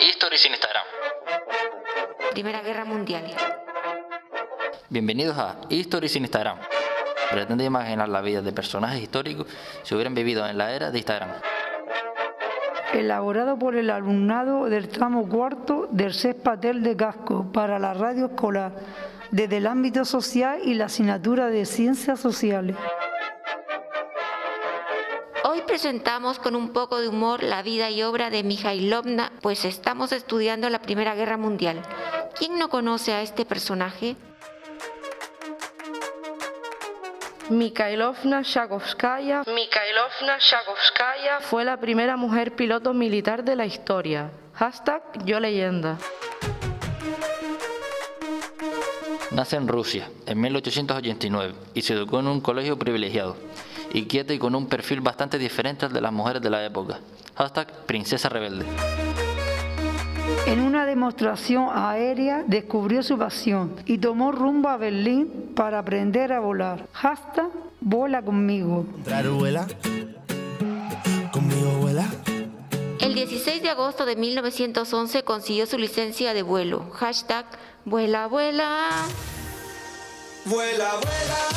Stories en Instagram. Primera Guerra Mundial. Bienvenidos a Stories en Instagram. Pretende imaginar la vida de personajes históricos si hubieran vivido en la era de Instagram. Elaborado por el alumnado del tramo cuarto del CES Patel de Casco para la radio escolar, desde el ámbito social y la asignatura de Ciencias Sociales. Hoy presentamos con un poco de humor la vida y obra de Mikhailovna, pues estamos estudiando la Primera Guerra Mundial. ¿Quién no conoce a este personaje? Mikhailovna Shakovskaya. Mikhailovna Shakovskaya fue la primera mujer piloto militar de la historia. Hashtag yo leyenda. Nace en Rusia en 1889 y se educó en un colegio privilegiado, inquieta y con un perfil bastante diferente al de las mujeres de la época. Hashtag princesa rebelde. En una demostración aérea descubrió su pasión y tomó rumbo a Berlín para aprender a volar. Hashtag vuela conmigo. vuela. Conmigo vuela. El 16 de agosto de 1911 consiguió su licencia de vuelo. Hashtag vuela, vuela. Vuela, vuela.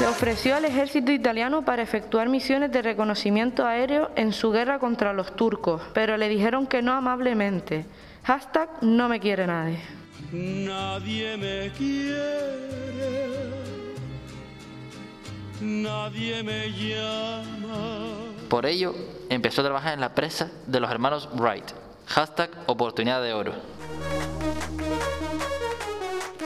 Se ofreció al ejército italiano para efectuar misiones de reconocimiento aéreo en su guerra contra los turcos, pero le dijeron que no amablemente. Hashtag no me quiere nadie. Nadie me quiere, nadie me llama. Por ello, empezó a trabajar en la presa de los hermanos Wright. Hashtag oportunidad de oro.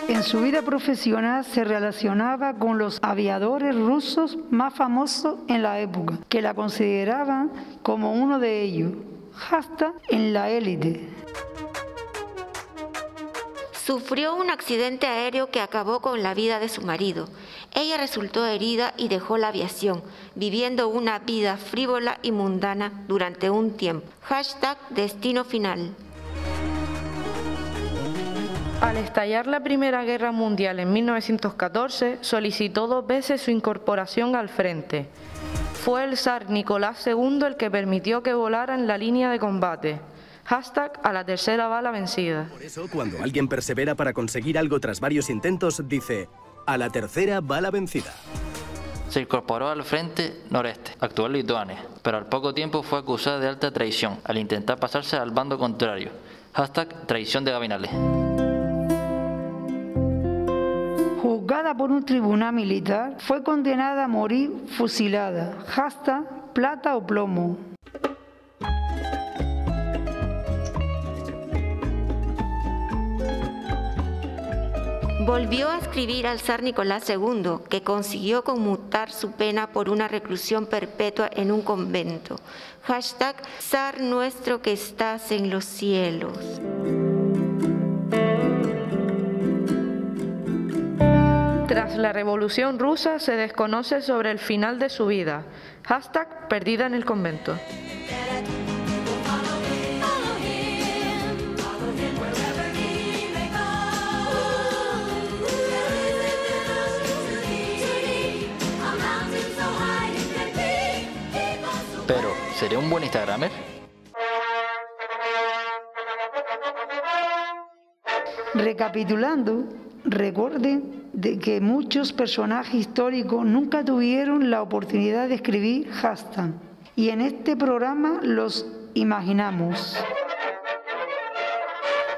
En su vida profesional se relacionaba con los aviadores rusos más famosos en la época, que la consideraban como uno de ellos. Hashtag en la élite. Sufrió un accidente aéreo que acabó con la vida de su marido. Ella resultó herida y dejó la aviación, viviendo una vida frívola y mundana durante un tiempo. Hashtag destino final. Al estallar la Primera Guerra Mundial en 1914, solicitó dos veces su incorporación al frente. Fue el zar Nicolás II el que permitió que volara en la línea de combate. Hashtag a la tercera bala vencida. Por eso, cuando alguien persevera para conseguir algo tras varios intentos, dice, a la tercera bala vencida. Se incorporó al Frente Noreste, actual Lituania, pero al poco tiempo fue acusada de alta traición al intentar pasarse al bando contrario. Hashtag traición de Gavinales. Por un tribunal militar, fue condenada a morir fusilada. Hashtag plata o plomo. Volvió a escribir al zar Nicolás II, que consiguió conmutar su pena por una reclusión perpetua en un convento. Hashtag zar nuestro que estás en los cielos. Tras la Revolución Rusa se desconoce sobre el final de su vida. Hashtag perdida en el convento. Pero, ¿seré un buen Instagramer? Recapitulando, recuerden de que muchos personajes históricos nunca tuvieron la oportunidad de escribir hashtag y en este programa los imaginamos.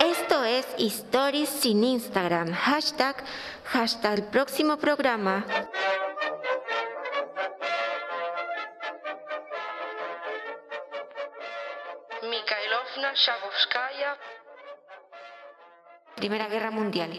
Esto es Stories sin Instagram. Hashtag hasta el próximo programa. Mikhailovna Shakovskaya Primera Guerra Mundial.